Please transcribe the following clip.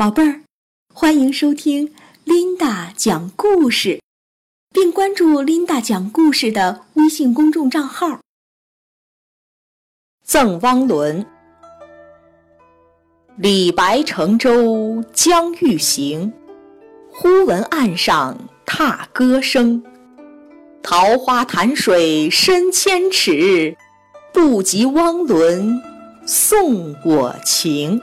宝贝儿，欢迎收听琳达讲故事，并关注琳达讲故事的微信公众账号。赠汪伦，李白乘舟将欲行，忽闻岸上踏歌声。桃花潭水深千尺，不及汪伦送我情。《